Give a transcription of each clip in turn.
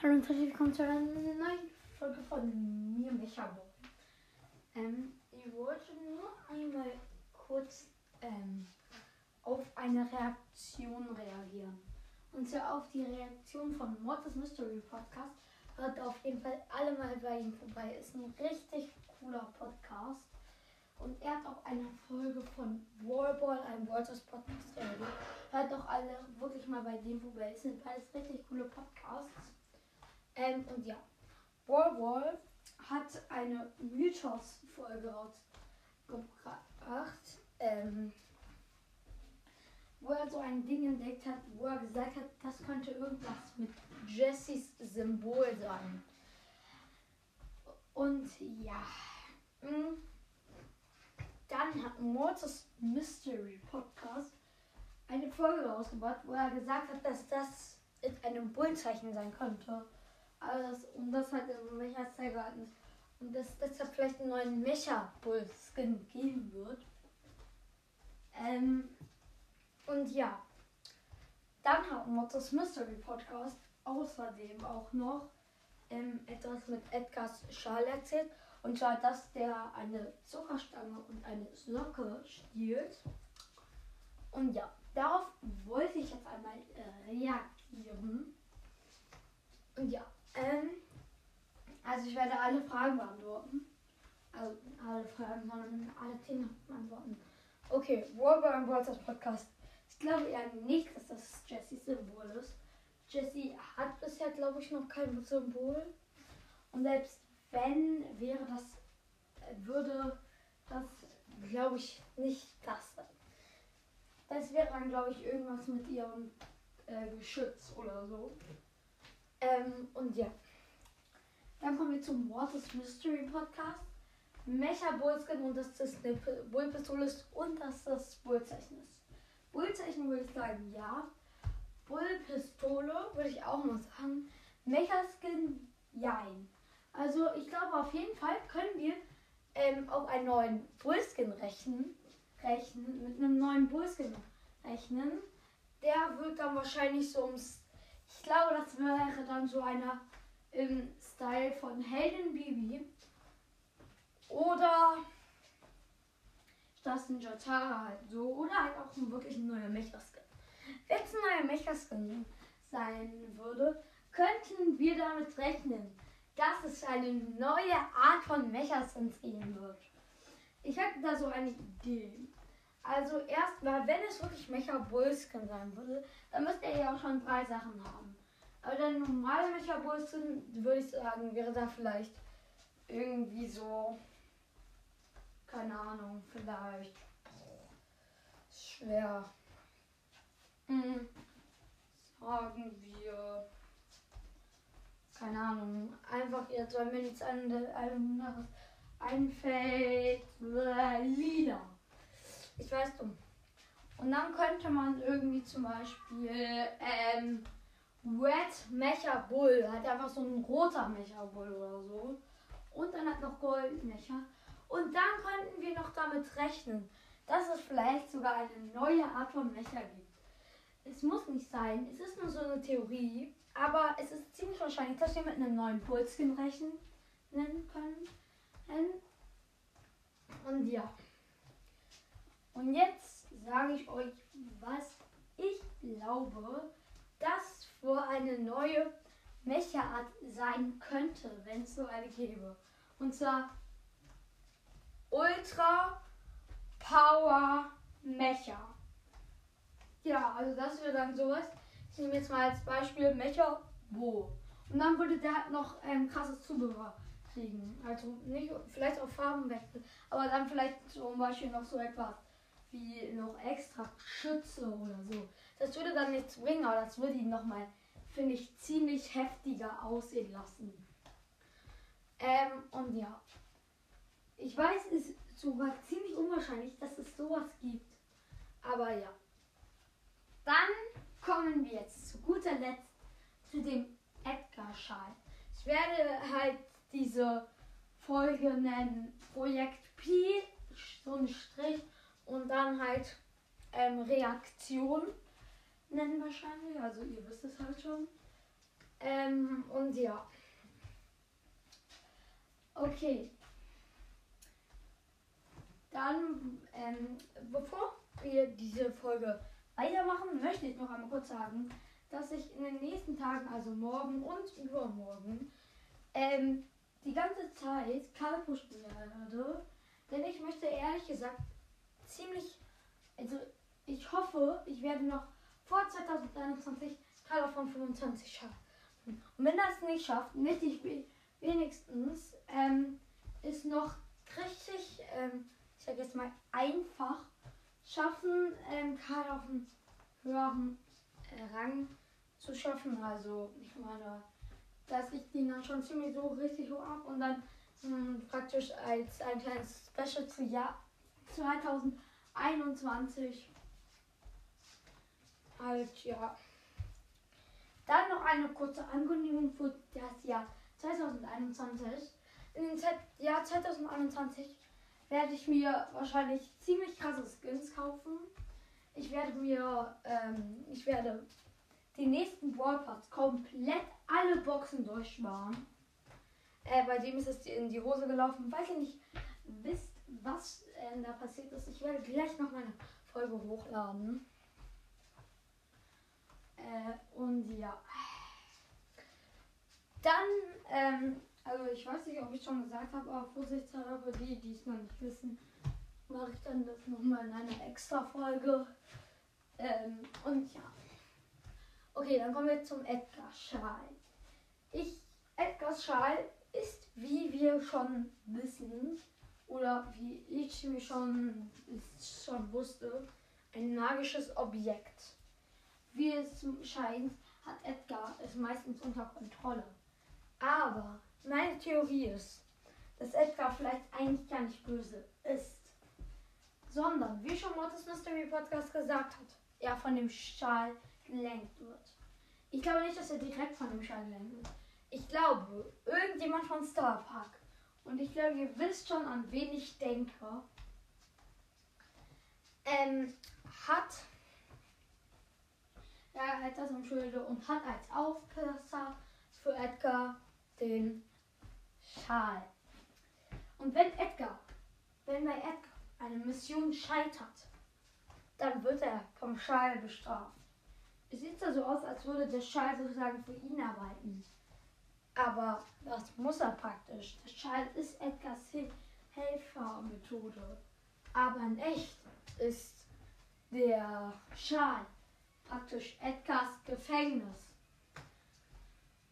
Hallo und herzlich willkommen zu einer neuen Folge von mir, Mechabo. Ähm, ich wollte nur einmal kurz ähm, auf eine Reaktion reagieren. Und zwar auf die Reaktion von Mortis Mystery Podcast. Hört auf jeden Fall alle mal bei ihm vorbei. Ist ein richtig cooler Podcast. Und er hat auch eine Folge von Wallball, einem Walters Podcast. Hört doch alle wirklich mal bei dem vorbei. Es sind beides richtig coole Podcasts. Ähm, und ja, Wallwall hat eine Mythos-Folge rausgebracht, ähm, wo er so ein Ding entdeckt hat, wo er gesagt hat, das könnte irgendwas mit Jessys Symbol sein. Und ja, mh. dann hat Mortis Mystery Podcast eine Folge rausgebracht, wo er gesagt hat, dass das in einem Bullzeichen sein könnte. Also das, um das halt im Mecha-Style gehalten ist. Und dass deshalb vielleicht einen neuen Mecha-Bull-Skin geben wird. Ähm, und ja. Dann hat Mottos Mystery Podcast außerdem auch noch ähm, etwas mit Edgars Schal erzählt. Und zwar, dass der eine Zuckerstange und eine Socke stiehlt. Und ja, darauf wollte ich jetzt einmal äh, reagieren. Und ja, also ich werde alle Fragen beantworten. Also alle Fragen, sondern alle Themen beantworten. Okay, Warburg Brothers Podcast. Ich glaube eher nicht, dass das Jessys Symbol ist. Jessie hat bisher, glaube ich, noch kein Symbol. Und selbst wenn, wäre das, würde das, glaube ich, nicht das sein. Das wäre dann, glaube ich, irgendwas mit ihrem äh, Geschütz oder so. Ähm, und ja. Dann kommen wir zum Waters Mystery Podcast. Mecha Bullskin und das eine Bullpistole ist und dass das Bullzeichen ist. Bullzeichen würde ich sagen ja. Bullpistole würde ich auch noch sagen. Mecha-Skin, jein. Also ich glaube auf jeden Fall können wir ähm, auf einen neuen Bullskin rechnen, rechnen, mit einem neuen Bullskin rechnen. Der wird dann wahrscheinlich so ums ich glaube, das wäre dann so einer im Style von Hayden Bibi. Oder das ein Jotara halt so. Oder halt auch ein wirklich ein neuer Mecha-Skin. Wenn es ein neuer Mecha-Skin sein würde, könnten wir damit rechnen, dass es eine neue Art von Mecha-Skins geben wird. Ich hätte da so eine Idee. Also erstmal, wenn es wirklich Mecha Bullskin sein würde, dann müsste er ja auch schon drei Sachen haben. Aber der normale Mecha Bullskin, würde ich sagen, wäre da vielleicht irgendwie so, keine Ahnung, vielleicht schwer. Hm, sagen wir, keine Ahnung, einfach jetzt, weil mir nichts anderes einfällt, lila. Ich weiß dumm. Und dann könnte man irgendwie zum Beispiel ähm, Red Mecha Bull, hat einfach so ein roter Mecha Bull oder so. Und dann hat noch Gold Mecha. Und dann könnten wir noch damit rechnen, dass es vielleicht sogar eine neue Art von Mecha gibt. Es muss nicht sein, es ist nur so eine Theorie, aber es ist ziemlich wahrscheinlich, dass wir mit einem neuen Bullskin rechnen können. Und ja. Und jetzt sage ich euch, was ich glaube, wohl eine neue Mecha-Art sein könnte, wenn es so eine gäbe. Und zwar Ultra Power Mecha. Ja, also das wäre dann sowas. Ich nehme jetzt mal als Beispiel Mecha Wo. Und dann würde der halt noch ähm, krasses Zubehör kriegen. Also nicht vielleicht auch Farbenwechsel, aber dann vielleicht zum Beispiel noch so etwas wie noch extra Schütze oder so. Das würde dann nichts bringen, aber das würde ihn nochmal, finde ich, ziemlich heftiger aussehen lassen. Ähm, und ja. Ich weiß, es ist sogar ziemlich unwahrscheinlich, dass es sowas gibt. Aber ja. Dann kommen wir jetzt zu guter Letzt zu dem Edgar-Schal. Ich werde halt diese Folge nennen Projekt P, so ein Strich und dann halt ähm, Reaktion nennen wahrscheinlich. Also ihr wisst es halt schon. Ähm, und ja. Okay. Dann, ähm, bevor wir diese Folge weitermachen, möchte ich noch einmal kurz sagen, dass ich in den nächsten Tagen, also morgen und übermorgen, ähm, die ganze Zeit Kalpo spielen werde. Denn ich möchte ehrlich gesagt ziemlich, also ich hoffe, ich werde noch vor 2021 Kader von 25 schaffen. Und wenn das nicht schafft, ich wenigstens ähm, ist noch richtig, ähm, ich sage jetzt mal einfach schaffen, ähm, Kader auf einen höheren äh, Rang zu schaffen. Also ich meine, dass ich den dann schon ziemlich so richtig hoch ab und dann mh, hm, praktisch als ein kleines Special zu Jahr 2021 halt ja. Dann noch eine kurze Ankündigung für das Jahr 2021. In dem Jahr 2021 werde ich mir wahrscheinlich ziemlich krasse Skins kaufen. Ich werde mir, ähm, ich werde die nächsten Brawl Pass komplett alle Boxen durchsparen. Äh, bei dem ist es in die Hose gelaufen. Falls ihr nicht wisst, was äh, da passiert ist, ich werde gleich noch meine Folge hochladen. Äh, und ja. Dann, ähm, also ich weiß nicht, ob ich schon gesagt habe, aber vorsichtshalber für die, die es noch nicht wissen, mache ich dann das nochmal in einer extra Folge. Ähm, und ja. Okay, dann kommen wir zum Edgar Schal. Ich, Edgar Schal ist, wie wir schon wissen, oder wie ich mir schon, schon wusste, ein magisches Objekt. Wie es scheint, hat Edgar es meistens unter Kontrolle. Aber meine Theorie ist, dass Edgar vielleicht eigentlich gar nicht böse ist, sondern, wie schon Mortis Mystery Podcast gesagt hat, er von dem Schal gelenkt wird. Ich glaube nicht, dass er direkt von dem Schal gelenkt wird. Ich glaube, irgendjemand von Star Park. Und ich glaube, ihr wisst schon, an wen ich denke. Ähm, hat er hat das im Schilde und hat als Aufpasser für Edgar den Schal. Und wenn Edgar, wenn bei Edgar eine Mission scheitert, dann wird er vom Schal bestraft. Es sieht so aus, als würde der Schal sozusagen für ihn arbeiten. Aber das muss er praktisch. Der Schal ist Edgars Helfermethode. Aber in echt ist der Schal praktisch Edgars Gefängnis.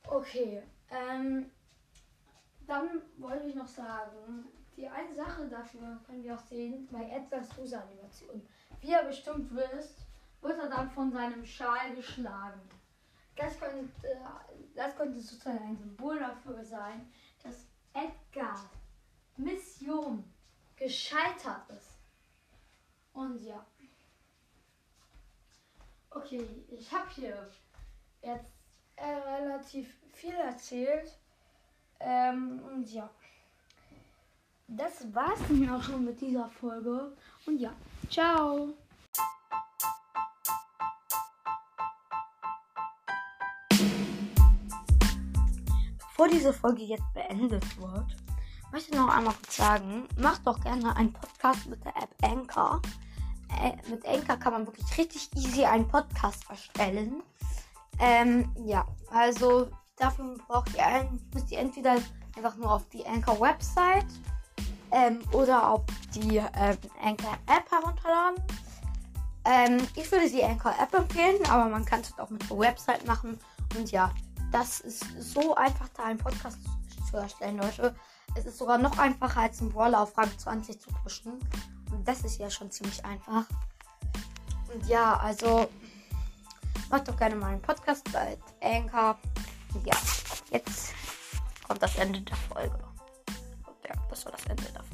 Okay, ähm, dann wollte ich noch sagen, die eine Sache dafür können wir auch sehen bei Edgars Fußanimation. Wie ihr bestimmt wisst, wird er dann von seinem Schal geschlagen. Das könnte, das könnte sozusagen ein Symbol dafür sein, dass Edgars Mission gescheitert ist. Und ja. Okay, ich habe hier jetzt äh, relativ viel erzählt. Ähm, und ja. Das war's dann auch schon mit dieser Folge. Und ja, ciao. Bevor diese Folge jetzt beendet wird, möchte ich noch einmal kurz sagen, macht doch gerne einen Podcast mit der App Anchor. Äh, mit Anchor kann man wirklich richtig easy einen Podcast erstellen. Ähm, ja, also dafür braucht ihr ein, müsst ihr entweder einfach nur auf die Anchor Website ähm, oder auf die ähm, Anchor App herunterladen. Ähm, ich würde die Anchor App empfehlen, aber man kann es auch mit der Website machen. Und ja, das ist so einfach, da einen Podcast zu erstellen, Leute. Es ist sogar noch einfacher als ein Brawler auf Rang 20 zu pushen. Und das ist ja schon ziemlich einfach. Und ja, also macht doch gerne mal einen Podcast bei Anchor. Ja, jetzt kommt das Ende der Folge. Ja, das war das Ende der Folge.